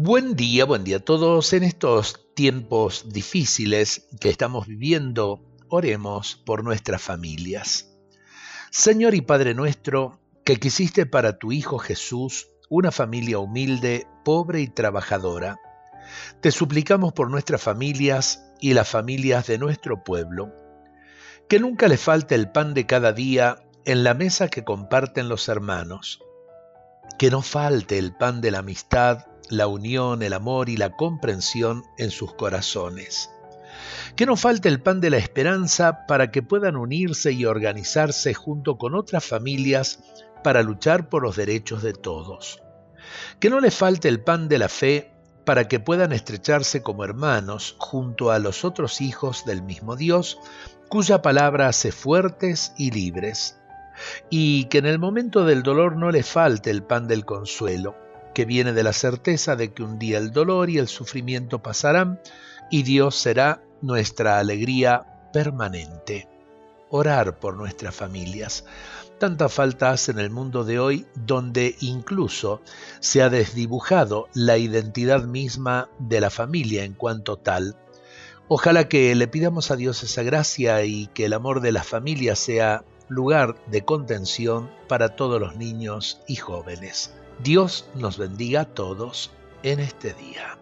Buen día, buen día a todos. En estos tiempos difíciles que estamos viviendo, oremos por nuestras familias. Señor y Padre nuestro, que quisiste para tu Hijo Jesús una familia humilde, pobre y trabajadora, te suplicamos por nuestras familias y las familias de nuestro pueblo, que nunca le falte el pan de cada día en la mesa que comparten los hermanos, que no falte el pan de la amistad, la unión, el amor y la comprensión en sus corazones. Que no falte el pan de la esperanza para que puedan unirse y organizarse junto con otras familias para luchar por los derechos de todos. Que no les falte el pan de la fe para que puedan estrecharse como hermanos junto a los otros hijos del mismo Dios, cuya palabra hace fuertes y libres. Y que en el momento del dolor no les falte el pan del consuelo, que viene de la certeza de que un día el dolor y el sufrimiento pasarán y Dios será nuestra alegría permanente. Orar por nuestras familias. Tanta falta hace en el mundo de hoy donde incluso se ha desdibujado la identidad misma de la familia en cuanto tal. Ojalá que le pidamos a Dios esa gracia y que el amor de la familia sea lugar de contención para todos los niños y jóvenes. Dios nos bendiga a todos en este día.